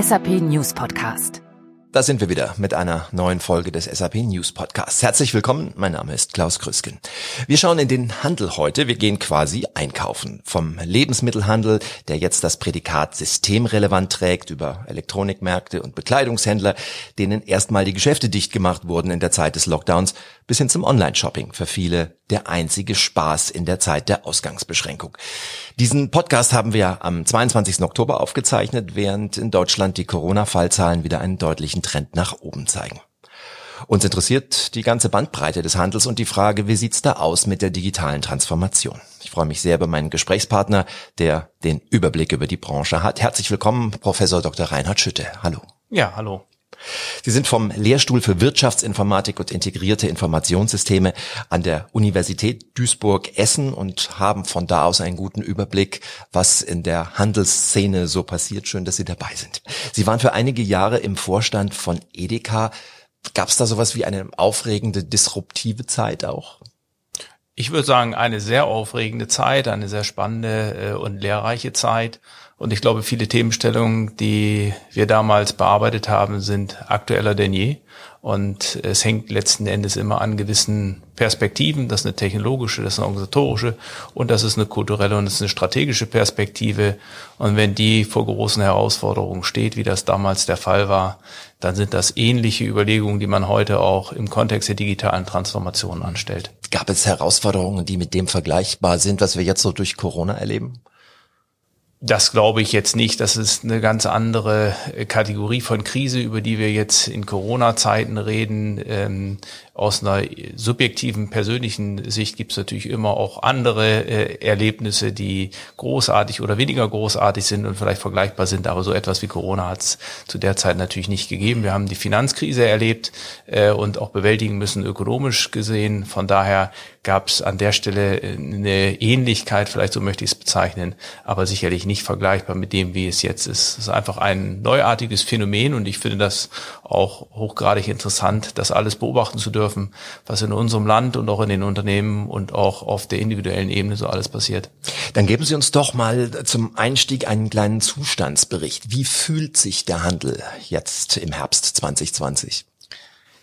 SAP News Podcast. Da sind wir wieder mit einer neuen Folge des SAP News Podcasts. Herzlich willkommen, mein Name ist Klaus Krüsken. Wir schauen in den Handel heute, wir gehen quasi einkaufen. Vom Lebensmittelhandel, der jetzt das Prädikat systemrelevant trägt, über Elektronikmärkte und Bekleidungshändler, denen erstmal die Geschäfte dicht gemacht wurden in der Zeit des Lockdowns, bis hin zum Online-Shopping, für viele der einzige Spaß in der Zeit der Ausgangsbeschränkung. Diesen Podcast haben wir am 22. Oktober aufgezeichnet, während in Deutschland die Corona-Fallzahlen wieder einen deutlichen Trend nach oben zeigen. Uns interessiert die ganze Bandbreite des Handels und die Frage, wie sieht's da aus mit der digitalen Transformation? Ich freue mich sehr über meinen Gesprächspartner, der den Überblick über die Branche hat. Herzlich willkommen, Professor Dr. Reinhard Schütte. Hallo. Ja, hallo. Sie sind vom Lehrstuhl für Wirtschaftsinformatik und integrierte Informationssysteme an der Universität Duisburg-Essen und haben von da aus einen guten Überblick, was in der Handelsszene so passiert. Schön, dass Sie dabei sind. Sie waren für einige Jahre im Vorstand von Edeka. Gab es da sowas wie eine aufregende, disruptive Zeit auch? Ich würde sagen, eine sehr aufregende Zeit, eine sehr spannende äh, und lehrreiche Zeit. Und ich glaube, viele Themenstellungen, die wir damals bearbeitet haben, sind aktueller denn je. Und es hängt letzten Endes immer an gewissen Perspektiven. Das ist eine technologische, das ist eine organisatorische und das ist eine kulturelle und das ist eine strategische Perspektive. Und wenn die vor großen Herausforderungen steht, wie das damals der Fall war, dann sind das ähnliche Überlegungen, die man heute auch im Kontext der digitalen Transformation anstellt. Gab es Herausforderungen, die mit dem vergleichbar sind, was wir jetzt so durch Corona erleben? Das glaube ich jetzt nicht. Das ist eine ganz andere Kategorie von Krise, über die wir jetzt in Corona-Zeiten reden. Ähm, aus einer subjektiven, persönlichen Sicht gibt es natürlich immer auch andere äh, Erlebnisse, die großartig oder weniger großartig sind und vielleicht vergleichbar sind. Aber so etwas wie Corona hat es zu der Zeit natürlich nicht gegeben. Wir haben die Finanzkrise erlebt äh, und auch bewältigen müssen ökonomisch gesehen. Von daher gab es an der Stelle eine Ähnlichkeit, vielleicht so möchte ich es bezeichnen, aber sicherlich nicht vergleichbar mit dem, wie es jetzt ist. Es ist einfach ein neuartiges Phänomen und ich finde das auch hochgradig interessant, das alles beobachten zu dürfen dürfen, was in unserem Land und auch in den Unternehmen und auch auf der individuellen Ebene so alles passiert. Dann geben Sie uns doch mal zum Einstieg einen kleinen Zustandsbericht. Wie fühlt sich der Handel jetzt im Herbst 2020?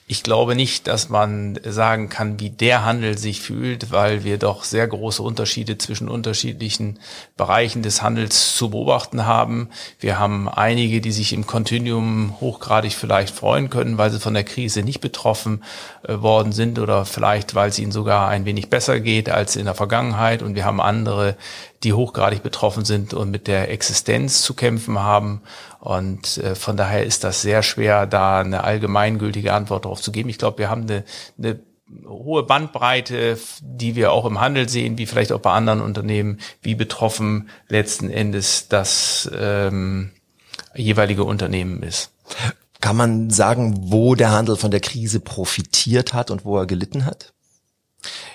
Ich glaube nicht, dass man sagen kann, wie der Handel sich fühlt, weil wir doch sehr große Unterschiede zwischen unterschiedlichen Bereichen des Handels zu beobachten haben. Wir haben einige, die sich im Kontinuum hochgradig vielleicht freuen können, weil sie von der Krise nicht betroffen äh, worden sind oder vielleicht, weil es ihnen sogar ein wenig besser geht als in der Vergangenheit. Und wir haben andere, die hochgradig betroffen sind und mit der Existenz zu kämpfen haben. Und äh, von daher ist das sehr schwer, da eine allgemeingültige Antwort darauf zu geben. Ich glaube, wir haben eine, eine hohe Bandbreite, die wir auch im Handel sehen, wie vielleicht auch bei anderen Unternehmen, wie betroffen letzten Endes das ähm, jeweilige Unternehmen ist. Kann man sagen, wo der Handel von der Krise profitiert hat und wo er gelitten hat?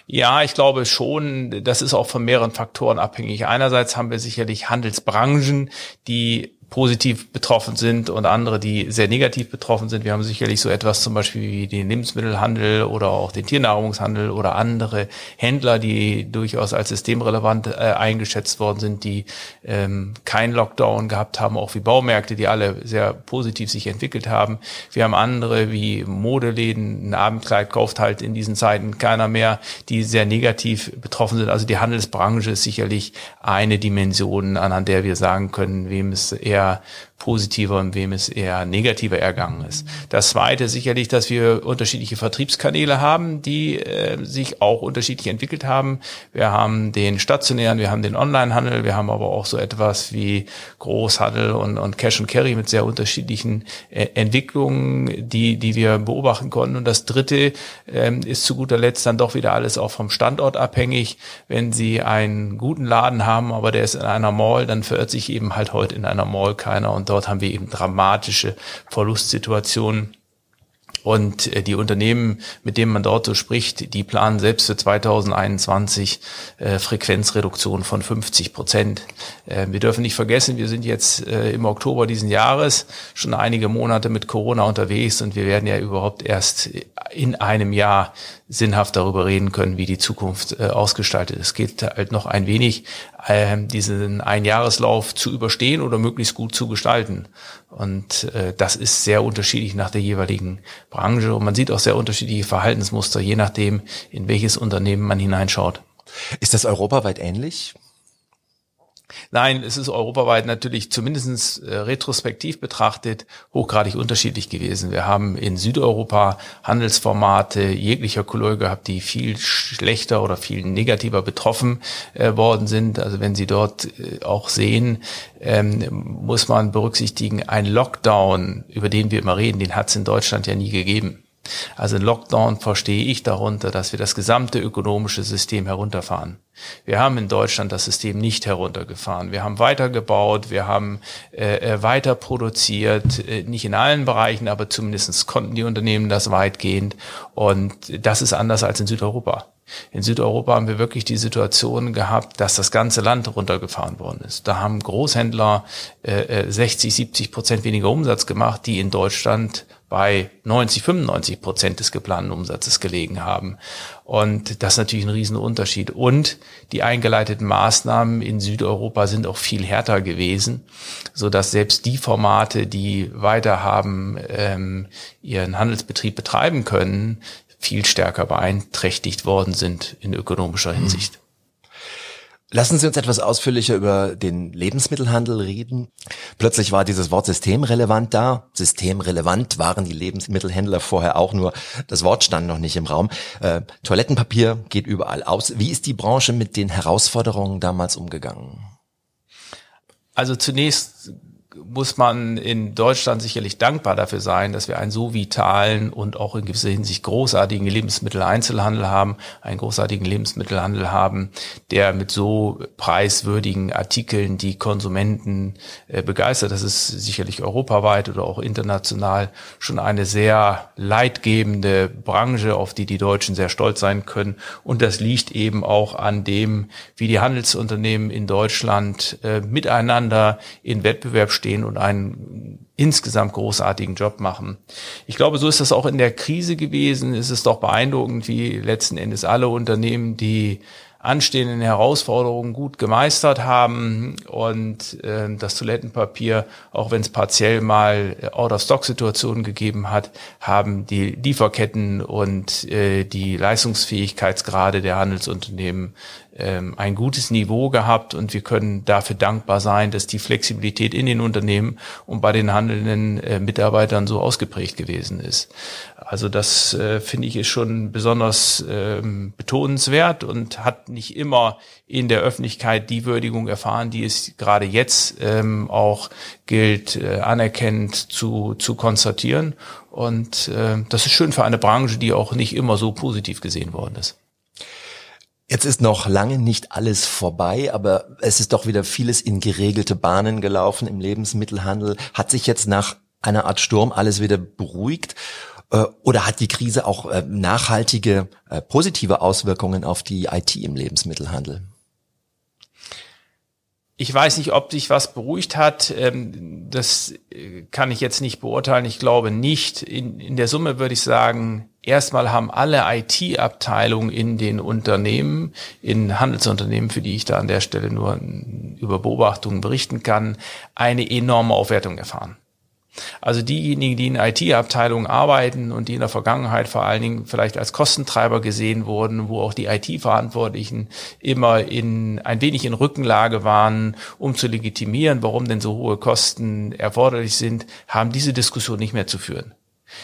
Ja, ich glaube schon, das ist auch von mehreren Faktoren abhängig. Einerseits haben wir sicherlich Handelsbranchen, die positiv betroffen sind und andere, die sehr negativ betroffen sind. Wir haben sicherlich so etwas zum Beispiel wie den Lebensmittelhandel oder auch den Tiernahrungshandel oder andere Händler, die durchaus als systemrelevant äh, eingeschätzt worden sind, die ähm, kein Lockdown gehabt haben, auch wie Baumärkte, die alle sehr positiv sich entwickelt haben. Wir haben andere wie Modeläden, ein Abendkleid kauft halt in diesen Zeiten keiner mehr, die sehr negativ betroffen sind. Also die Handelsbranche ist sicherlich eine Dimension, anhand der wir sagen können, wem es eher eher positiver und wem es eher negativer ergangen ist. Das zweite sicherlich, dass wir unterschiedliche Vertriebskanäle haben, die äh, sich auch unterschiedlich entwickelt haben. Wir haben den stationären, wir haben den Onlinehandel, wir haben aber auch so etwas wie Großhandel und, und Cash and Carry mit sehr unterschiedlichen äh, Entwicklungen, die, die wir beobachten konnten. Und das dritte ähm, ist zu guter Letzt dann doch wieder alles auch vom Standort abhängig. Wenn Sie einen guten Laden haben, aber der ist in einer Mall, dann verirrt sich eben halt heute in einer Mall keiner und dort haben wir eben dramatische Verlustsituationen. Und äh, die Unternehmen, mit denen man dort so spricht, die planen selbst für 2021 äh, Frequenzreduktion von 50 Prozent. Äh, wir dürfen nicht vergessen, wir sind jetzt äh, im Oktober diesen Jahres schon einige Monate mit Corona unterwegs und wir werden ja überhaupt erst in einem Jahr sinnhaft darüber reden können, wie die Zukunft äh, ausgestaltet ist. Es geht halt noch ein wenig, äh, diesen Einjahreslauf zu überstehen oder möglichst gut zu gestalten. Und äh, das ist sehr unterschiedlich nach der jeweiligen Branche. Und man sieht auch sehr unterschiedliche Verhaltensmuster, je nachdem, in welches Unternehmen man hineinschaut. Ist das europaweit ähnlich? Nein, es ist europaweit natürlich zumindest äh, retrospektiv betrachtet hochgradig unterschiedlich gewesen. Wir haben in Südeuropa Handelsformate jeglicher Couleur gehabt, die viel schlechter oder viel negativer betroffen äh, worden sind. Also wenn Sie dort äh, auch sehen, ähm, muss man berücksichtigen, ein Lockdown, über den wir immer reden, den hat es in Deutschland ja nie gegeben. Also Lockdown verstehe ich darunter, dass wir das gesamte ökonomische System herunterfahren. Wir haben in Deutschland das System nicht heruntergefahren. Wir haben weitergebaut, wir haben äh, äh weiter produziert, äh, nicht in allen Bereichen, aber zumindest konnten die Unternehmen das weitgehend. Und das ist anders als in Südeuropa. In Südeuropa haben wir wirklich die Situation gehabt, dass das ganze Land runtergefahren worden ist. Da haben Großhändler äh, 60, äh, 70 Prozent weniger Umsatz gemacht, die in Deutschland bei 90, 95 Prozent des geplanten Umsatzes gelegen haben. Und das ist natürlich ein Riesenunterschied. Und die eingeleiteten Maßnahmen in Südeuropa sind auch viel härter gewesen, so dass selbst die Formate, die weiter haben ähm, ihren Handelsbetrieb betreiben können, viel stärker beeinträchtigt worden sind in ökonomischer Hinsicht. Lassen Sie uns etwas ausführlicher über den Lebensmittelhandel reden. Plötzlich war dieses Wort systemrelevant da. Systemrelevant waren die Lebensmittelhändler vorher auch nur. Das Wort stand noch nicht im Raum. Äh, Toilettenpapier geht überall aus. Wie ist die Branche mit den Herausforderungen damals umgegangen? Also zunächst muss man in Deutschland sicherlich dankbar dafür sein, dass wir einen so vitalen und auch in gewisser Hinsicht großartigen Lebensmitteleinzelhandel haben, einen großartigen Lebensmittelhandel haben, der mit so preiswürdigen Artikeln die Konsumenten äh, begeistert. Das ist sicherlich europaweit oder auch international schon eine sehr leidgebende Branche, auf die die Deutschen sehr stolz sein können. Und das liegt eben auch an dem, wie die Handelsunternehmen in Deutschland äh, miteinander in Wettbewerb stehen und einen insgesamt großartigen Job machen. Ich glaube, so ist das auch in der Krise gewesen. Es ist doch beeindruckend, wie letzten Endes alle Unternehmen, die anstehenden Herausforderungen gut gemeistert haben und äh, das Toilettenpapier, auch wenn es partiell mal Out-of-Stock-Situationen gegeben hat, haben die Lieferketten und äh, die Leistungsfähigkeitsgrade der Handelsunternehmen ähm, ein gutes Niveau gehabt und wir können dafür dankbar sein, dass die Flexibilität in den Unternehmen und bei den handelnden äh, Mitarbeitern so ausgeprägt gewesen ist. Also das äh, finde ich ist schon besonders ähm, betonenswert und hat nicht immer in der Öffentlichkeit die Würdigung erfahren, die es gerade jetzt ähm, auch gilt, äh, anerkennend zu, zu konstatieren. Und äh, das ist schön für eine Branche, die auch nicht immer so positiv gesehen worden ist. Jetzt ist noch lange nicht alles vorbei, aber es ist doch wieder vieles in geregelte Bahnen gelaufen im Lebensmittelhandel. Hat sich jetzt nach einer Art Sturm alles wieder beruhigt? Äh, oder hat die Krise auch äh, nachhaltige äh, positive Auswirkungen auf die IT im Lebensmittelhandel? Ich weiß nicht, ob sich was beruhigt hat. Ähm, das kann ich jetzt nicht beurteilen. Ich glaube nicht. In, in der Summe würde ich sagen, Erstmal haben alle IT-Abteilungen in den Unternehmen, in Handelsunternehmen, für die ich da an der Stelle nur über Beobachtungen berichten kann, eine enorme Aufwertung erfahren. Also diejenigen, die in IT-Abteilungen arbeiten und die in der Vergangenheit vor allen Dingen vielleicht als Kostentreiber gesehen wurden, wo auch die IT-Verantwortlichen immer in ein wenig in Rückenlage waren, um zu legitimieren, warum denn so hohe Kosten erforderlich sind, haben diese Diskussion nicht mehr zu führen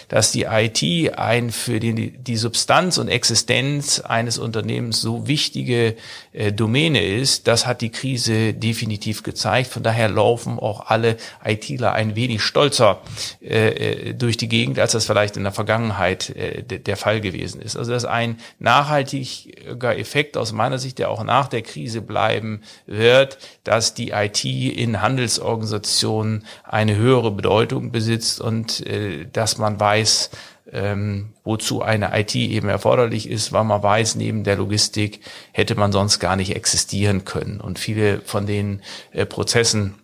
dass die IT ein für die, die Substanz und Existenz eines Unternehmens so wichtige äh, Domäne ist, das hat die Krise definitiv gezeigt. Von daher laufen auch alle ITler ein wenig stolzer äh, äh, durch die Gegend, als das vielleicht in der Vergangenheit äh, der Fall gewesen ist. Also das ist ein nachhaltiger Effekt aus meiner Sicht, der auch nach der Krise bleiben wird, dass die IT in Handelsorganisationen eine höhere Bedeutung besitzt und äh, dass man weiß, ähm, wozu eine IT eben erforderlich ist, weil man weiß, neben der Logistik hätte man sonst gar nicht existieren können. Und viele von den äh, Prozessen,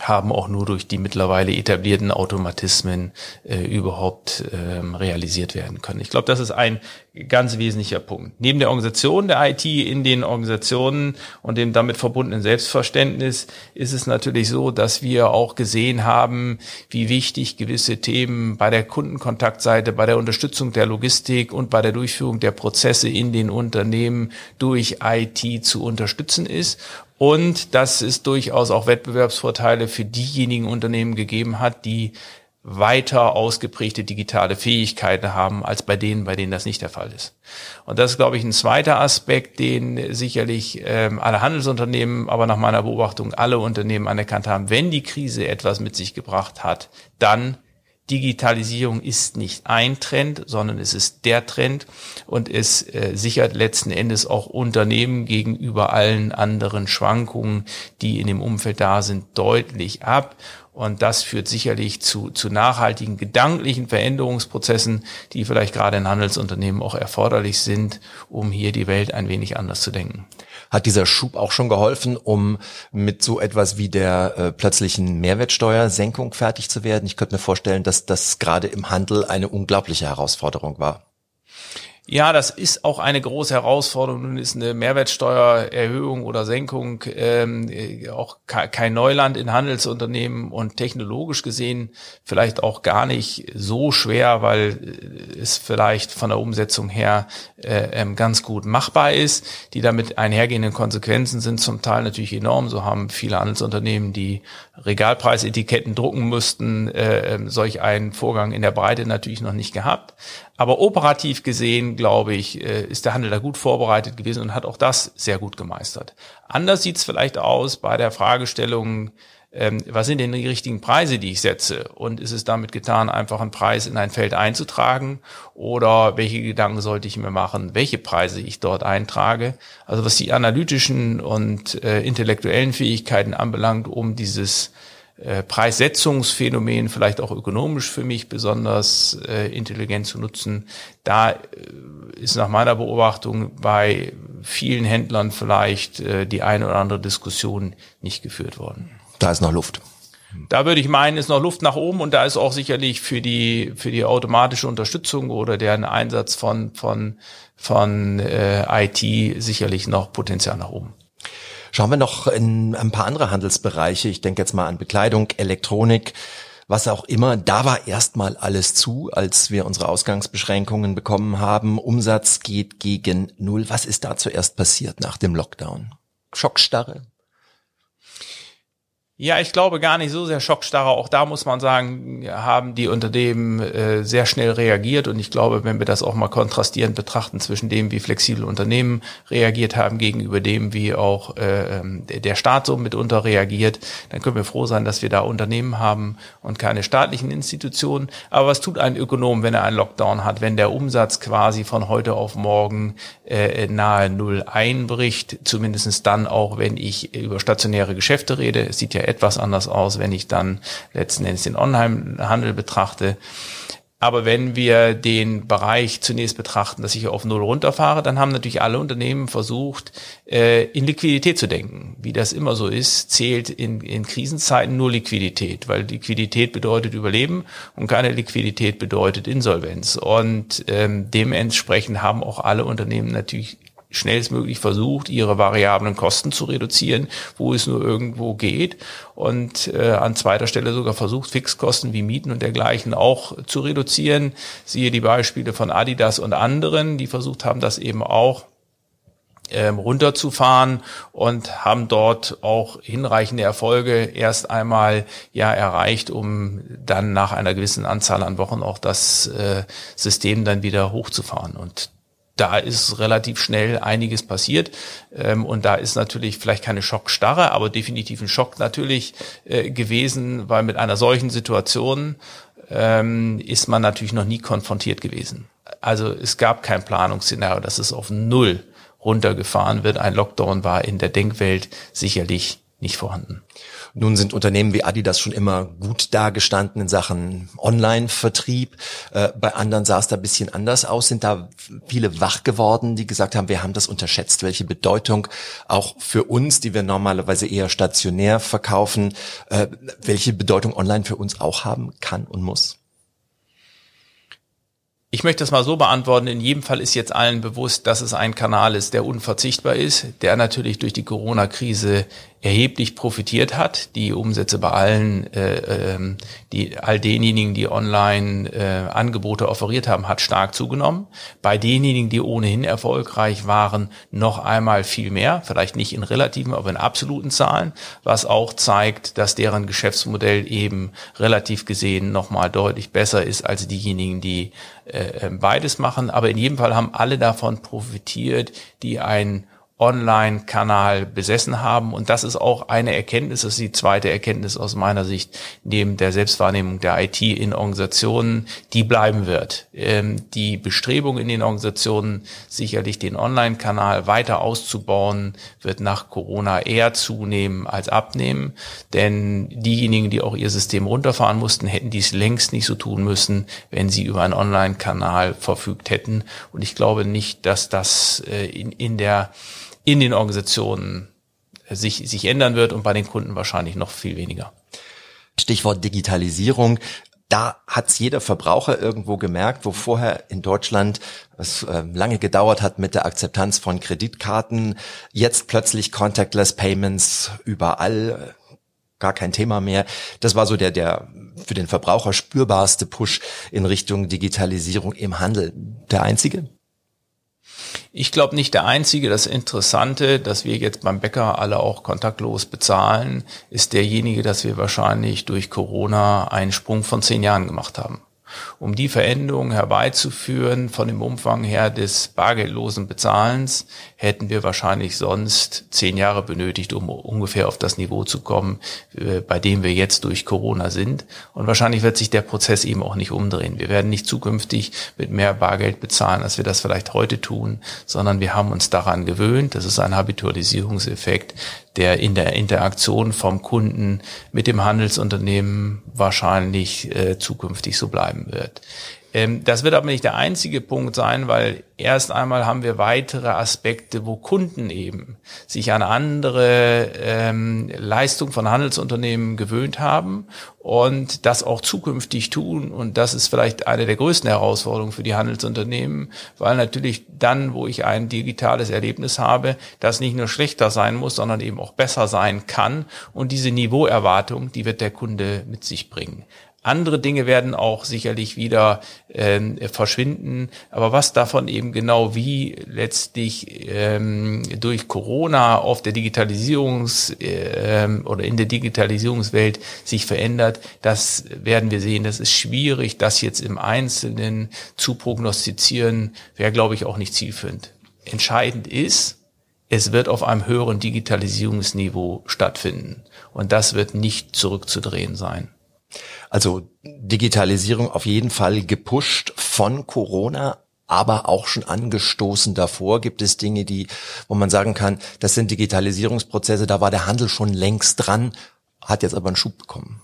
haben auch nur durch die mittlerweile etablierten Automatismen äh, überhaupt ähm, realisiert werden können. Ich glaube, das ist ein ganz wesentlicher Punkt. Neben der Organisation der IT in den Organisationen und dem damit verbundenen Selbstverständnis ist es natürlich so, dass wir auch gesehen haben, wie wichtig gewisse Themen bei der Kundenkontaktseite, bei der Unterstützung der Logistik und bei der Durchführung der Prozesse in den Unternehmen durch IT zu unterstützen ist und dass es durchaus auch Wettbewerbsvorteile für diejenigen Unternehmen gegeben hat, die weiter ausgeprägte digitale Fähigkeiten haben als bei denen, bei denen das nicht der Fall ist. Und das ist, glaube ich, ein zweiter Aspekt, den sicherlich ähm, alle Handelsunternehmen, aber nach meiner Beobachtung alle Unternehmen anerkannt haben. Wenn die Krise etwas mit sich gebracht hat, dann Digitalisierung ist nicht ein Trend, sondern es ist der Trend und es äh, sichert letzten Endes auch Unternehmen gegenüber allen anderen Schwankungen, die in dem Umfeld da sind, deutlich ab. Und das führt sicherlich zu, zu nachhaltigen gedanklichen Veränderungsprozessen, die vielleicht gerade in Handelsunternehmen auch erforderlich sind, um hier die Welt ein wenig anders zu denken. Hat dieser Schub auch schon geholfen, um mit so etwas wie der äh, plötzlichen Mehrwertsteuersenkung fertig zu werden? Ich könnte mir vorstellen, dass das gerade im Handel eine unglaubliche Herausforderung war. Ja, das ist auch eine große Herausforderung. Nun ist eine Mehrwertsteuererhöhung oder Senkung ähm, auch kein Neuland in Handelsunternehmen und technologisch gesehen vielleicht auch gar nicht so schwer, weil es vielleicht von der Umsetzung her äh, ähm, ganz gut machbar ist. Die damit einhergehenden Konsequenzen sind zum Teil natürlich enorm. So haben viele Handelsunternehmen, die Regalpreisetiketten drucken mussten, äh, ähm, solch einen Vorgang in der Breite natürlich noch nicht gehabt. Aber operativ gesehen, glaube ich, äh, ist der Handel da gut vorbereitet gewesen und hat auch das sehr gut gemeistert. Anders sieht es vielleicht aus bei der Fragestellung, ähm, was sind denn die richtigen Preise, die ich setze? Und ist es damit getan, einfach einen Preis in ein Feld einzutragen? Oder welche Gedanken sollte ich mir machen, welche Preise ich dort eintrage? Also was die analytischen und äh, intellektuellen Fähigkeiten anbelangt, um dieses Preissetzungsphänomen vielleicht auch ökonomisch für mich besonders äh, intelligent zu nutzen. Da äh, ist nach meiner Beobachtung bei vielen Händlern vielleicht äh, die eine oder andere Diskussion nicht geführt worden. Da ist noch Luft. Da würde ich meinen, ist noch Luft nach oben und da ist auch sicherlich für die für die automatische Unterstützung oder deren Einsatz von von von äh, IT sicherlich noch Potenzial nach oben. Schauen wir noch in ein paar andere Handelsbereiche. Ich denke jetzt mal an Bekleidung, Elektronik, was auch immer. Da war erstmal alles zu, als wir unsere Ausgangsbeschränkungen bekommen haben. Umsatz geht gegen Null. Was ist da zuerst passiert nach dem Lockdown? Schockstarre? Ja, ich glaube gar nicht so sehr schockstarre. Auch da muss man sagen, haben die Unternehmen äh, sehr schnell reagiert. Und ich glaube, wenn wir das auch mal kontrastierend betrachten zwischen dem, wie flexibel Unternehmen reagiert haben, gegenüber dem, wie auch äh, ähm, der Staat so mitunter reagiert, dann können wir froh sein, dass wir da Unternehmen haben und keine staatlichen Institutionen. Aber was tut ein Ökonom, wenn er einen Lockdown hat, wenn der Umsatz quasi von heute auf morgen äh, nahe Null einbricht? Zumindestens dann auch, wenn ich über stationäre Geschäfte rede. Es sieht ja etwas anders aus, wenn ich dann letzten Endes den Onlinehandel betrachte. Aber wenn wir den Bereich zunächst betrachten, dass ich auf Null runterfahre, dann haben natürlich alle Unternehmen versucht, äh, in Liquidität zu denken. Wie das immer so ist, zählt in, in Krisenzeiten nur Liquidität, weil Liquidität bedeutet Überleben und keine Liquidität bedeutet Insolvenz. Und ähm, dementsprechend haben auch alle Unternehmen natürlich schnellstmöglich versucht, ihre variablen Kosten zu reduzieren, wo es nur irgendwo geht. Und äh, an zweiter Stelle sogar versucht, Fixkosten wie Mieten und dergleichen auch zu reduzieren. Siehe die Beispiele von Adidas und anderen, die versucht haben, das eben auch ähm, runterzufahren und haben dort auch hinreichende Erfolge erst einmal ja erreicht, um dann nach einer gewissen Anzahl an Wochen auch das äh, System dann wieder hochzufahren. Und da ist relativ schnell einiges passiert. Ähm, und da ist natürlich vielleicht keine Schockstarre, aber definitiv ein Schock natürlich äh, gewesen, weil mit einer solchen Situation ähm, ist man natürlich noch nie konfrontiert gewesen. Also es gab kein Planungsszenario, dass es auf Null runtergefahren wird. Ein Lockdown war in der Denkwelt sicherlich nicht vorhanden. Nun sind Unternehmen wie Adidas schon immer gut dagestanden in Sachen Online-Vertrieb. Äh, bei anderen sah es da ein bisschen anders aus. Sind da viele wach geworden, die gesagt haben, wir haben das unterschätzt, welche Bedeutung auch für uns, die wir normalerweise eher stationär verkaufen, äh, welche Bedeutung online für uns auch haben kann und muss? Ich möchte das mal so beantworten. In jedem Fall ist jetzt allen bewusst, dass es ein Kanal ist, der unverzichtbar ist, der natürlich durch die Corona-Krise erheblich profitiert hat. Die Umsätze bei allen, äh, ähm, die all denjenigen, die online äh, Angebote offeriert haben, hat stark zugenommen. Bei denjenigen, die ohnehin erfolgreich waren, noch einmal viel mehr. Vielleicht nicht in relativen, aber in absoluten Zahlen, was auch zeigt, dass deren Geschäftsmodell eben relativ gesehen noch mal deutlich besser ist als diejenigen, die äh, beides machen. Aber in jedem Fall haben alle davon profitiert, die ein Online-Kanal besessen haben. Und das ist auch eine Erkenntnis, das ist die zweite Erkenntnis aus meiner Sicht, neben der Selbstwahrnehmung der IT in Organisationen, die bleiben wird. Ähm, die Bestrebung in den Organisationen, sicherlich den Online-Kanal weiter auszubauen, wird nach Corona eher zunehmen als abnehmen. Denn diejenigen, die auch ihr System runterfahren mussten, hätten dies längst nicht so tun müssen, wenn sie über einen Online-Kanal verfügt hätten. Und ich glaube nicht, dass das äh, in, in der in den Organisationen sich, sich ändern wird und bei den Kunden wahrscheinlich noch viel weniger. Stichwort Digitalisierung. Da hat's jeder Verbraucher irgendwo gemerkt, wo vorher in Deutschland es äh, lange gedauert hat mit der Akzeptanz von Kreditkarten, jetzt plötzlich Contactless Payments überall, gar kein Thema mehr. Das war so der, der für den Verbraucher spürbarste Push in Richtung Digitalisierung im Handel. Der einzige? Ich glaube nicht der einzige. Das Interessante, dass wir jetzt beim Bäcker alle auch kontaktlos bezahlen, ist derjenige, dass wir wahrscheinlich durch Corona einen Sprung von zehn Jahren gemacht haben um die Veränderung herbeizuführen von dem Umfang her des bargeldlosen Bezahlens, hätten wir wahrscheinlich sonst zehn Jahre benötigt, um ungefähr auf das Niveau zu kommen, äh, bei dem wir jetzt durch Corona sind. Und wahrscheinlich wird sich der Prozess eben auch nicht umdrehen. Wir werden nicht zukünftig mit mehr Bargeld bezahlen, als wir das vielleicht heute tun, sondern wir haben uns daran gewöhnt. Das ist ein Habitualisierungseffekt, der in der Interaktion vom Kunden mit dem Handelsunternehmen wahrscheinlich äh, zukünftig so bleiben wird. Ähm, das wird aber nicht der einzige Punkt sein, weil erst einmal haben wir weitere Aspekte, wo Kunden eben sich an andere ähm, Leistung von Handelsunternehmen gewöhnt haben und das auch zukünftig tun. Und das ist vielleicht eine der größten Herausforderungen für die Handelsunternehmen, weil natürlich dann, wo ich ein digitales Erlebnis habe, das nicht nur schlechter sein muss, sondern eben auch besser sein kann. Und diese Niveauerwartung, die wird der Kunde mit sich bringen. Andere Dinge werden auch sicherlich wieder ähm, verschwinden. Aber was davon eben genau wie letztlich ähm, durch Corona auf der Digitalisierungs- ähm, oder in der Digitalisierungswelt sich verändert, das werden wir sehen. Das ist schwierig, das jetzt im Einzelnen zu prognostizieren, wäre, glaube ich, auch nicht zielführend. Entscheidend ist, es wird auf einem höheren Digitalisierungsniveau stattfinden. Und das wird nicht zurückzudrehen sein. Also Digitalisierung auf jeden Fall gepusht von Corona, aber auch schon angestoßen davor gibt es Dinge, die, wo man sagen kann, das sind Digitalisierungsprozesse, da war der Handel schon längst dran, hat jetzt aber einen Schub bekommen.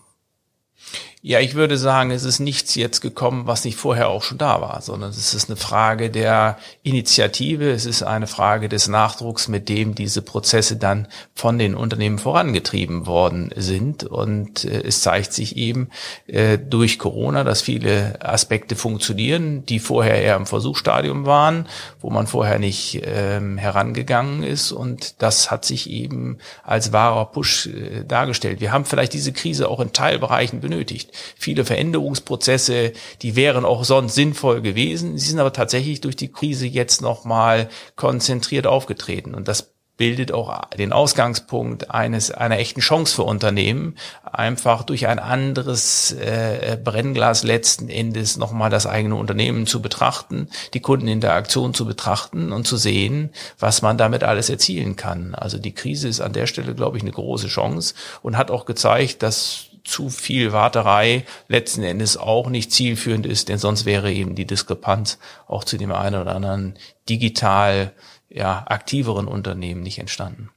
Ja, ich würde sagen, es ist nichts jetzt gekommen, was nicht vorher auch schon da war, sondern es ist eine Frage der Initiative, es ist eine Frage des Nachdrucks, mit dem diese Prozesse dann von den Unternehmen vorangetrieben worden sind. Und äh, es zeigt sich eben äh, durch Corona, dass viele Aspekte funktionieren, die vorher eher im Versuchsstadium waren, wo man vorher nicht ähm, herangegangen ist. Und das hat sich eben als wahrer Push äh, dargestellt. Wir haben vielleicht diese Krise auch in Teilbereichen benötigt viele Veränderungsprozesse, die wären auch sonst sinnvoll gewesen. Sie sind aber tatsächlich durch die Krise jetzt nochmal konzentriert aufgetreten. Und das bildet auch den Ausgangspunkt eines einer echten Chance für Unternehmen, einfach durch ein anderes äh, Brennglas letzten Endes nochmal das eigene Unternehmen zu betrachten, die Kundeninteraktion zu betrachten und zu sehen, was man damit alles erzielen kann. Also die Krise ist an der Stelle, glaube ich, eine große Chance und hat auch gezeigt, dass zu viel Warterei letzten Endes auch nicht zielführend ist, denn sonst wäre eben die Diskrepanz auch zu dem einen oder anderen digital ja, aktiveren Unternehmen nicht entstanden.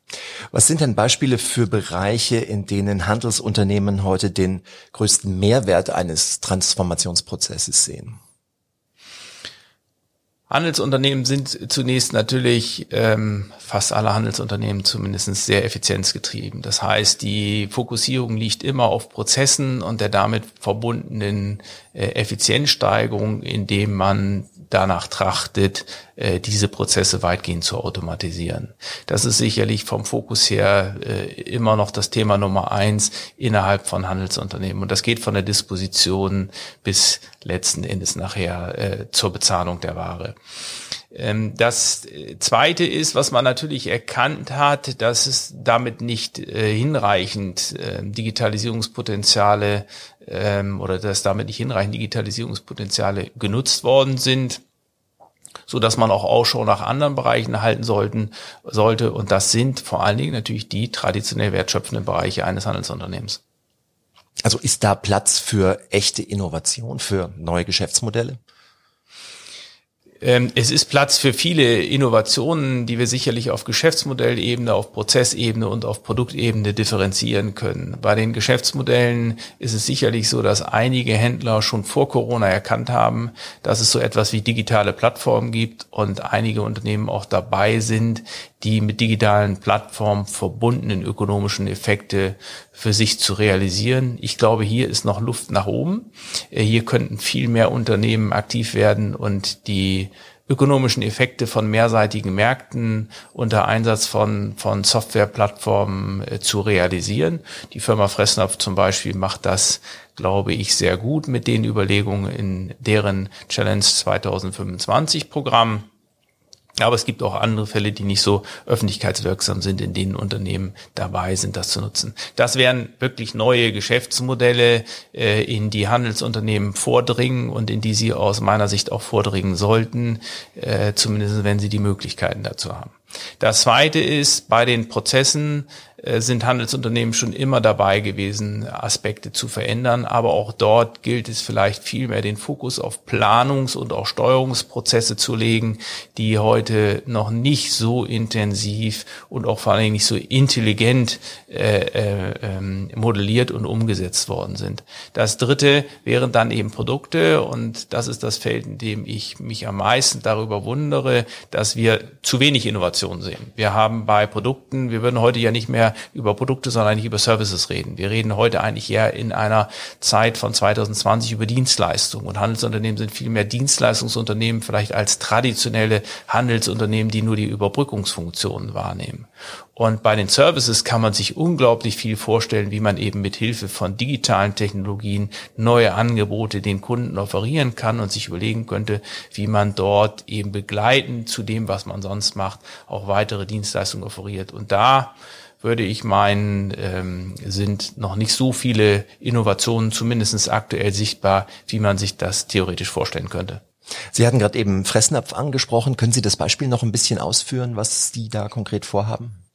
Was sind denn Beispiele für Bereiche, in denen Handelsunternehmen heute den größten Mehrwert eines Transformationsprozesses sehen? Handelsunternehmen sind zunächst natürlich, ähm, fast alle Handelsunternehmen zumindest sehr effizienzgetrieben. Das heißt, die Fokussierung liegt immer auf Prozessen und der damit verbundenen äh, Effizienzsteigerung, indem man danach trachtet, äh, diese Prozesse weitgehend zu automatisieren. Das ist sicherlich vom Fokus her äh, immer noch das Thema Nummer eins innerhalb von Handelsunternehmen. Und das geht von der Disposition bis letzten Endes nachher äh, zur Bezahlung der Ware. Ähm, das Zweite ist, was man natürlich erkannt hat, dass es damit nicht hinreichend Digitalisierungspotenziale ähm, oder dass damit nicht hinreichend Digitalisierungspotenziale genutzt worden sind so dass man auch Ausschau nach anderen Bereichen halten sollten, sollte. Und das sind vor allen Dingen natürlich die traditionell wertschöpfenden Bereiche eines Handelsunternehmens. Also ist da Platz für echte Innovation, für neue Geschäftsmodelle? Ähm, es ist Platz für viele Innovationen, die wir sicherlich auf Geschäftsmodellebene, auf Prozessebene und auf Produktebene differenzieren können. Bei den Geschäftsmodellen ist es sicherlich so, dass einige Händler schon vor Corona erkannt haben, dass es so etwas wie digitale Plattformen gibt und einige Unternehmen auch dabei sind, die mit digitalen Plattformen verbundenen ökonomischen Effekte für sich zu realisieren. Ich glaube, hier ist noch Luft nach oben. Äh, hier könnten viel mehr Unternehmen aktiv werden und die ökonomischen Effekte von mehrseitigen Märkten unter Einsatz von, von Softwareplattformen äh, zu realisieren. Die Firma Fressnapf zum Beispiel macht das, glaube ich, sehr gut mit den Überlegungen in deren Challenge 2025 Programm. Aber es gibt auch andere Fälle, die nicht so öffentlichkeitswirksam sind, in denen Unternehmen dabei sind, das zu nutzen. Das wären wirklich neue Geschäftsmodelle, äh, in die Handelsunternehmen vordringen und in die sie aus meiner Sicht auch vordringen sollten, äh, zumindest wenn sie die Möglichkeiten dazu haben. Das zweite ist, bei den Prozessen sind Handelsunternehmen schon immer dabei gewesen, Aspekte zu verändern. Aber auch dort gilt es vielleicht viel den Fokus auf Planungs- und auch Steuerungsprozesse zu legen, die heute noch nicht so intensiv und auch vor allen nicht so intelligent äh, äh, ähm, modelliert und umgesetzt worden sind. Das dritte wären dann eben Produkte und das ist das Feld, in dem ich mich am meisten darüber wundere, dass wir zu wenig Innovation sehen. Wir haben bei Produkten, wir würden heute ja nicht mehr über Produkte, sondern eigentlich über Services reden. Wir reden heute eigentlich eher in einer Zeit von 2020 über Dienstleistungen und Handelsunternehmen sind viel mehr Dienstleistungsunternehmen vielleicht als traditionelle Handelsunternehmen, die nur die Überbrückungsfunktionen wahrnehmen. Und bei den Services kann man sich unglaublich viel vorstellen, wie man eben mit Hilfe von digitalen Technologien neue Angebote den Kunden offerieren kann und sich überlegen könnte, wie man dort eben begleitend zu dem, was man sonst macht, auch weitere Dienstleistungen offeriert. Und da würde ich meinen, ähm, sind noch nicht so viele Innovationen zumindest aktuell sichtbar, wie man sich das theoretisch vorstellen könnte. Sie hatten gerade eben Fressnapf angesprochen. Können Sie das Beispiel noch ein bisschen ausführen, was Sie da konkret vorhaben?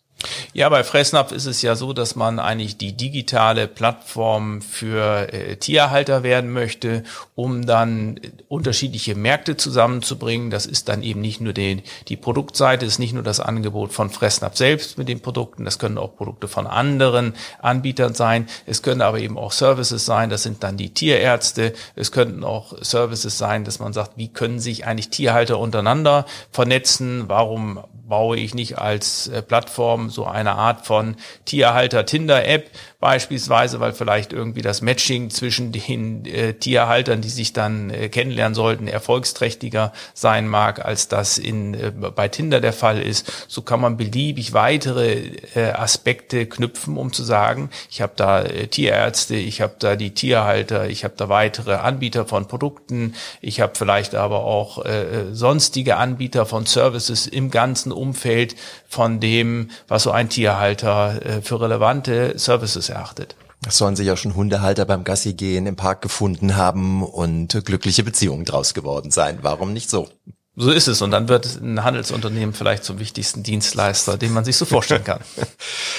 Ja, bei Fressnapf ist es ja so, dass man eigentlich die digitale Plattform für äh, Tierhalter werden möchte, um dann unterschiedliche Märkte zusammenzubringen. Das ist dann eben nicht nur die, die Produktseite, ist nicht nur das Angebot von Fressnapf selbst mit den Produkten, das können auch Produkte von anderen Anbietern sein. Es können aber eben auch Services sein, das sind dann die Tierärzte. Es könnten auch Services sein, dass man sagt, wie können sich eigentlich Tierhalter untereinander vernetzen? Warum baue ich nicht als äh, Plattform so eine Art von Tierhalter-Tinder-App beispielsweise, weil vielleicht irgendwie das Matching zwischen den äh, Tierhaltern, die sich dann äh, kennenlernen sollten, erfolgsträchtiger sein mag, als das in, äh, bei Tinder der Fall ist. So kann man beliebig weitere äh, Aspekte knüpfen, um zu sagen, ich habe da äh, Tierärzte, ich habe da die Tierhalter, ich habe da weitere Anbieter von Produkten, ich habe vielleicht aber auch äh, sonstige Anbieter von Services im ganzen Umfeld von dem, was so ein Tierhalter äh, für relevante Services erachtet. Das sollen sich ja schon Hundehalter beim Gassi gehen im Park gefunden haben und glückliche Beziehungen draus geworden sein. Warum nicht so? So ist es. Und dann wird ein Handelsunternehmen vielleicht zum wichtigsten Dienstleister, den man sich so vorstellen kann.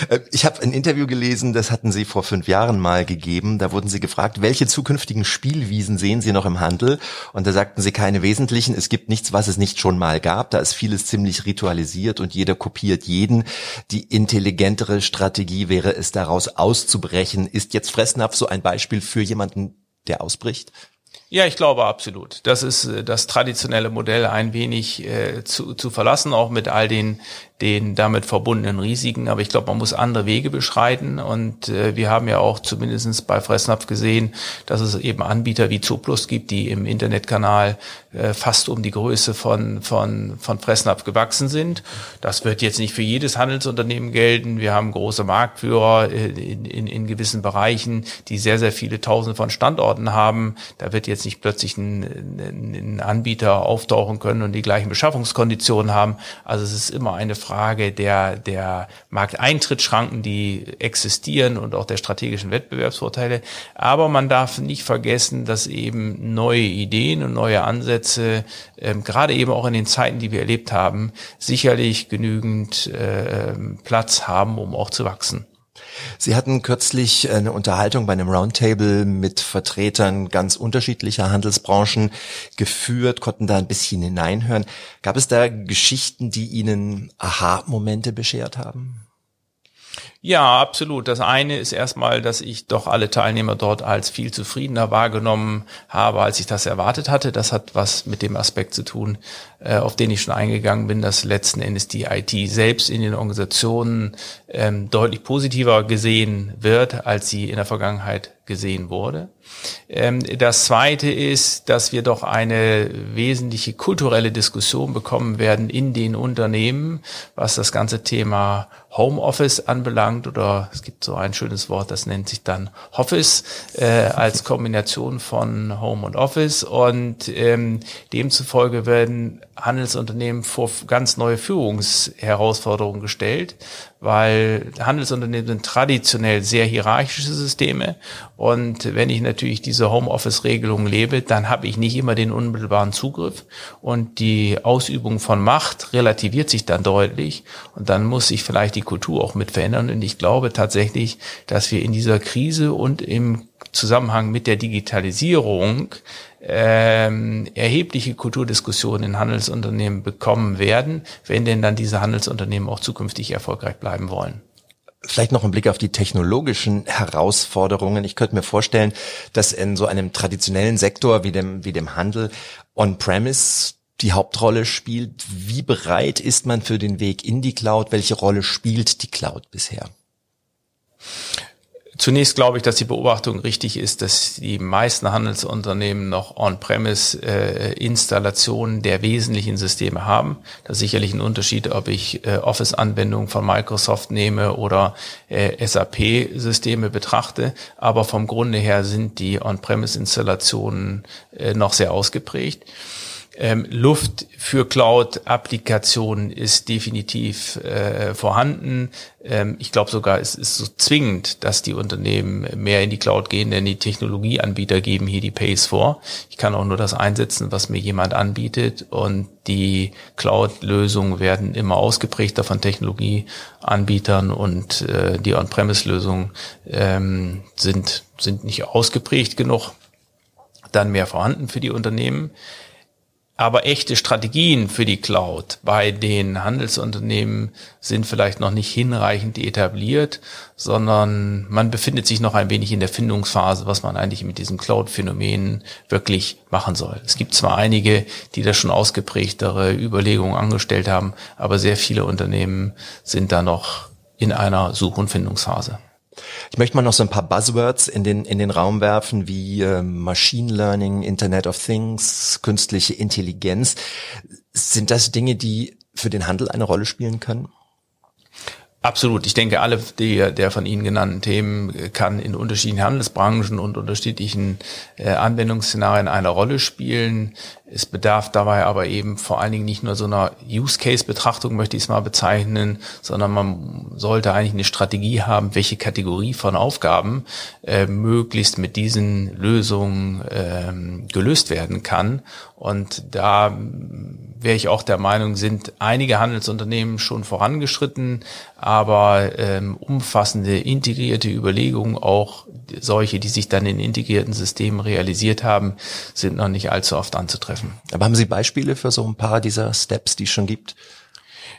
Äh, ich habe ein Interview gelesen, das hatten Sie vor fünf Jahren mal gegeben. Da wurden Sie gefragt, welche zukünftigen Spielwiesen sehen Sie noch im Handel? Und da sagten Sie keine wesentlichen. Es gibt nichts, was es nicht schon mal gab. Da ist vieles ziemlich ritualisiert und jeder kopiert jeden. Die intelligentere Strategie wäre es, daraus auszubrechen. Ist jetzt Fressnapf so ein Beispiel für jemanden, der ausbricht? Ja, ich glaube absolut. Das ist äh, das traditionelle Modell ein wenig äh, zu, zu verlassen, auch mit all den den damit verbundenen Risiken. Aber ich glaube, man muss andere Wege beschreiten. Und äh, wir haben ja auch zumindestens bei Fressnapf gesehen, dass es eben Anbieter wie Zooplus gibt, die im Internetkanal äh, fast um die Größe von, von, von Fressnapf gewachsen sind. Das wird jetzt nicht für jedes Handelsunternehmen gelten. Wir haben große Marktführer äh, in, in, in gewissen Bereichen, die sehr, sehr viele Tausende von Standorten haben. Da wird jetzt nicht plötzlich ein, ein Anbieter auftauchen können und die gleichen Beschaffungskonditionen haben. Also es ist immer eine Frage der, der Markteintrittsschranken, die existieren und auch der strategischen Wettbewerbsvorteile. Aber man darf nicht vergessen, dass eben neue Ideen und neue Ansätze, ähm, gerade eben auch in den Zeiten, die wir erlebt haben, sicherlich genügend äh, Platz haben, um auch zu wachsen. Sie hatten kürzlich eine Unterhaltung bei einem Roundtable mit Vertretern ganz unterschiedlicher Handelsbranchen geführt, konnten da ein bisschen hineinhören. Gab es da Geschichten, die Ihnen Aha-Momente beschert haben? Ja, absolut. Das eine ist erstmal, dass ich doch alle Teilnehmer dort als viel zufriedener wahrgenommen habe, als ich das erwartet hatte. Das hat was mit dem Aspekt zu tun, äh, auf den ich schon eingegangen bin, dass letzten Endes die IT selbst in den Organisationen ähm, deutlich positiver gesehen wird, als sie in der Vergangenheit gesehen wurde. Ähm, das Zweite ist, dass wir doch eine wesentliche kulturelle Diskussion bekommen werden in den Unternehmen, was das ganze Thema Homeoffice anbelangt. Oder es gibt so ein schönes Wort, das nennt sich dann Office äh, als Kombination von Home und Office. Und ähm, demzufolge werden Handelsunternehmen vor ganz neue Führungsherausforderungen gestellt, weil Handelsunternehmen sind traditionell sehr hierarchische Systeme. Und wenn ich natürlich diese Homeoffice-Regelung lebe, dann habe ich nicht immer den unmittelbaren Zugriff. Und die Ausübung von Macht relativiert sich dann deutlich. Und dann muss sich vielleicht die Kultur auch mit verändern. Und ich glaube tatsächlich, dass wir in dieser Krise und im Zusammenhang mit der Digitalisierung ähm, erhebliche Kulturdiskussionen in Handelsunternehmen bekommen werden, wenn denn dann diese Handelsunternehmen auch zukünftig erfolgreich bleiben wollen. Vielleicht noch ein Blick auf die technologischen Herausforderungen. Ich könnte mir vorstellen, dass in so einem traditionellen Sektor wie dem, wie dem Handel on-premise die Hauptrolle spielt. Wie bereit ist man für den Weg in die Cloud? Welche Rolle spielt die Cloud bisher? Zunächst glaube ich, dass die Beobachtung richtig ist, dass die meisten Handelsunternehmen noch On-Premise-Installationen äh, der wesentlichen Systeme haben. Das ist sicherlich ein Unterschied, ob ich äh, Office-Anwendungen von Microsoft nehme oder äh, SAP-Systeme betrachte. Aber vom Grunde her sind die On-Premise-Installationen äh, noch sehr ausgeprägt. Ähm, Luft für Cloud-Applikationen ist definitiv äh, vorhanden. Ähm, ich glaube sogar, es ist so zwingend, dass die Unternehmen mehr in die Cloud gehen, denn die Technologieanbieter geben hier die Pays vor. Ich kann auch nur das einsetzen, was mir jemand anbietet und die Cloud-Lösungen werden immer ausgeprägter von Technologieanbietern und äh, die On-Premise-Lösungen ähm, sind, sind nicht ausgeprägt genug, dann mehr vorhanden für die Unternehmen. Aber echte Strategien für die Cloud bei den Handelsunternehmen sind vielleicht noch nicht hinreichend etabliert, sondern man befindet sich noch ein wenig in der Findungsphase, was man eigentlich mit diesem Cloud-Phänomen wirklich machen soll. Es gibt zwar einige, die da schon ausgeprägtere Überlegungen angestellt haben, aber sehr viele Unternehmen sind da noch in einer Such- und Findungsphase. Ich möchte mal noch so ein paar Buzzwords in den, in den Raum werfen, wie äh, Machine Learning, Internet of Things, künstliche Intelligenz. Sind das Dinge, die für den Handel eine Rolle spielen können? Absolut. Ich denke, alle die, der von Ihnen genannten Themen kann in unterschiedlichen Handelsbranchen und unterschiedlichen äh, Anwendungsszenarien eine Rolle spielen. Es bedarf dabei aber eben vor allen Dingen nicht nur so einer Use-Case-Betrachtung, möchte ich es mal bezeichnen, sondern man sollte eigentlich eine Strategie haben, welche Kategorie von Aufgaben äh, möglichst mit diesen Lösungen äh, gelöst werden kann. Und da wäre ich auch der Meinung, sind einige Handelsunternehmen schon vorangeschritten, aber ähm, umfassende integrierte Überlegungen, auch solche, die sich dann in integrierten Systemen realisiert haben, sind noch nicht allzu oft anzutreffen. Aber haben Sie Beispiele für so ein paar dieser Steps, die es schon gibt?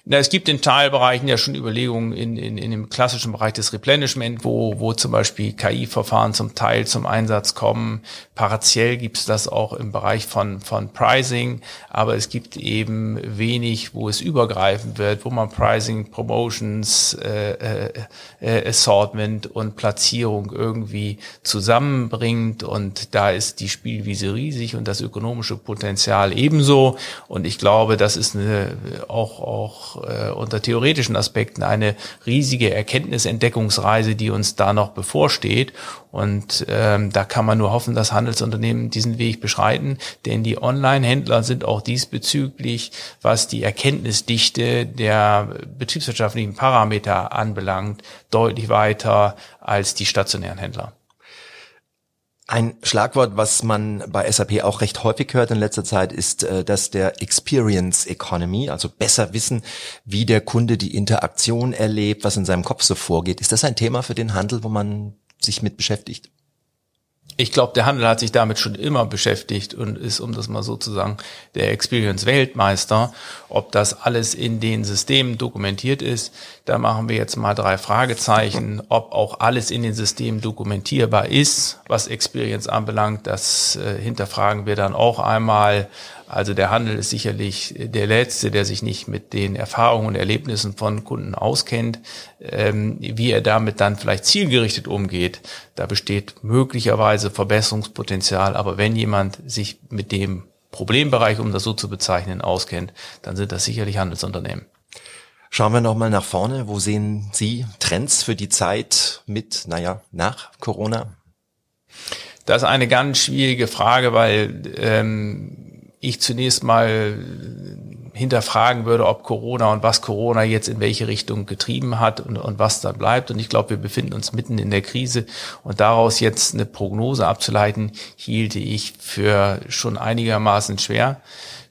Na, es gibt in Teilbereichen ja schon Überlegungen in, in, in dem klassischen Bereich des Replenishment, wo, wo zum Beispiel KI-Verfahren zum Teil zum Einsatz kommen. Partiell gibt es das auch im Bereich von, von Pricing, aber es gibt eben wenig, wo es übergreifend wird, wo man Pricing, Promotions, äh, äh, äh Assortment und Platzierung irgendwie zusammenbringt und da ist die Spielwiese riesig und das ökonomische Potenzial ebenso und ich glaube, das ist eine, auch, auch äh, unter theoretischen Aspekten eine riesige Erkenntnisentdeckungsreise, die uns da noch bevorsteht. Und ähm, da kann man nur hoffen, dass Handelsunternehmen diesen Weg beschreiten, denn die Online-Händler sind auch diesbezüglich, was die Erkenntnisdichte der betriebswirtschaftlichen Parameter anbelangt, deutlich weiter als die stationären Händler. Ein Schlagwort, was man bei SAP auch recht häufig hört in letzter Zeit, ist äh, das der Experience Economy, also besser wissen, wie der Kunde die Interaktion erlebt, was in seinem Kopf so vorgeht. Ist das ein Thema für den Handel, wo man sich mit beschäftigt? Ich glaube, der Handel hat sich damit schon immer beschäftigt und ist, um das mal so zu sagen, der Experience-Weltmeister. Ob das alles in den Systemen dokumentiert ist, da machen wir jetzt mal drei Fragezeichen. Ob auch alles in den Systemen dokumentierbar ist, was Experience anbelangt, das äh, hinterfragen wir dann auch einmal. Also der Handel ist sicherlich der Letzte, der sich nicht mit den Erfahrungen und Erlebnissen von Kunden auskennt. Ähm, wie er damit dann vielleicht zielgerichtet umgeht, da besteht möglicherweise Verbesserungspotenzial. Aber wenn jemand sich mit dem Problembereich, um das so zu bezeichnen, auskennt, dann sind das sicherlich Handelsunternehmen. Schauen wir nochmal nach vorne. Wo sehen Sie Trends für die Zeit mit, naja, nach Corona? Das ist eine ganz schwierige Frage, weil ähm, ich zunächst mal hinterfragen würde, ob Corona und was Corona jetzt in welche Richtung getrieben hat und, und was da bleibt. Und ich glaube, wir befinden uns mitten in der Krise und daraus jetzt eine Prognose abzuleiten, hielte ich für schon einigermaßen schwer.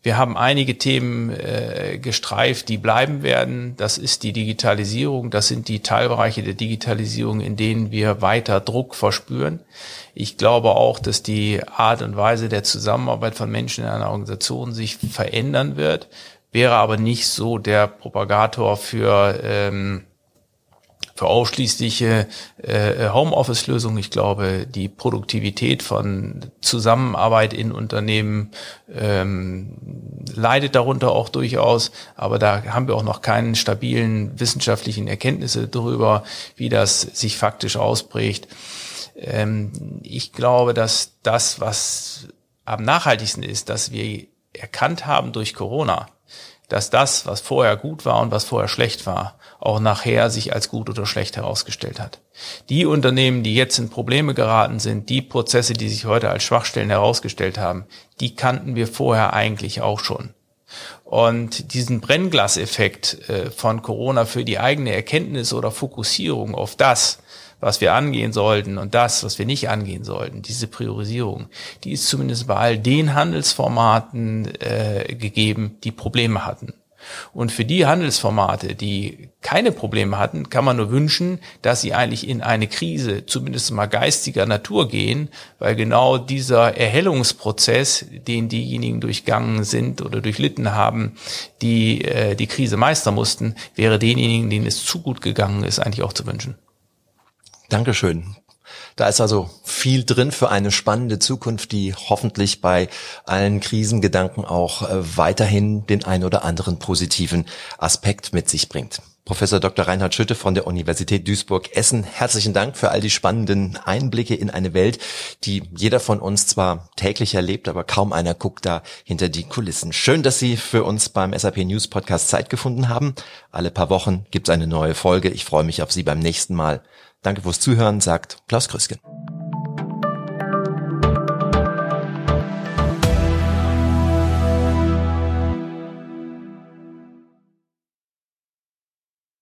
Wir haben einige Themen äh, gestreift, die bleiben werden. Das ist die Digitalisierung. Das sind die Teilbereiche der Digitalisierung, in denen wir weiter Druck verspüren. Ich glaube auch, dass die Art und Weise der Zusammenarbeit von Menschen in einer Organisation sich verändern wird, wäre aber nicht so der Propagator für ähm, für ausschließliche äh, Homeoffice-Lösungen. Ich glaube, die Produktivität von Zusammenarbeit in Unternehmen ähm, leidet darunter auch durchaus, aber da haben wir auch noch keinen stabilen wissenschaftlichen Erkenntnisse darüber, wie das sich faktisch ausprägt. Ähm, ich glaube, dass das, was am nachhaltigsten ist, dass wir erkannt haben durch Corona, dass das, was vorher gut war und was vorher schlecht war, auch nachher sich als gut oder schlecht herausgestellt hat. Die Unternehmen, die jetzt in Probleme geraten sind, die Prozesse, die sich heute als Schwachstellen herausgestellt haben, die kannten wir vorher eigentlich auch schon. Und diesen Brennglaseffekt äh, von Corona für die eigene Erkenntnis oder Fokussierung auf das, was wir angehen sollten und das, was wir nicht angehen sollten, diese Priorisierung, die ist zumindest bei all den Handelsformaten äh, gegeben, die Probleme hatten. Und für die Handelsformate, die keine Probleme hatten, kann man nur wünschen, dass sie eigentlich in eine Krise zumindest mal geistiger Natur gehen, weil genau dieser Erhellungsprozess, den diejenigen durchgangen sind oder durchlitten haben, die äh, die Krise meistern mussten, wäre denjenigen, denen es zu gut gegangen ist, eigentlich auch zu wünschen. Dankeschön. Da ist also viel drin für eine spannende Zukunft, die hoffentlich bei allen Krisengedanken auch äh, weiterhin den ein oder anderen positiven Aspekt mit sich bringt. Professor Dr. Reinhard Schütte von der Universität Duisburg-Essen. Herzlichen Dank für all die spannenden Einblicke in eine Welt, die jeder von uns zwar täglich erlebt, aber kaum einer guckt da hinter die Kulissen. Schön, dass Sie für uns beim SAP News Podcast Zeit gefunden haben. Alle paar Wochen gibt's eine neue Folge. Ich freue mich auf Sie beim nächsten Mal. Danke fürs Zuhören, sagt Klaus Krüsken.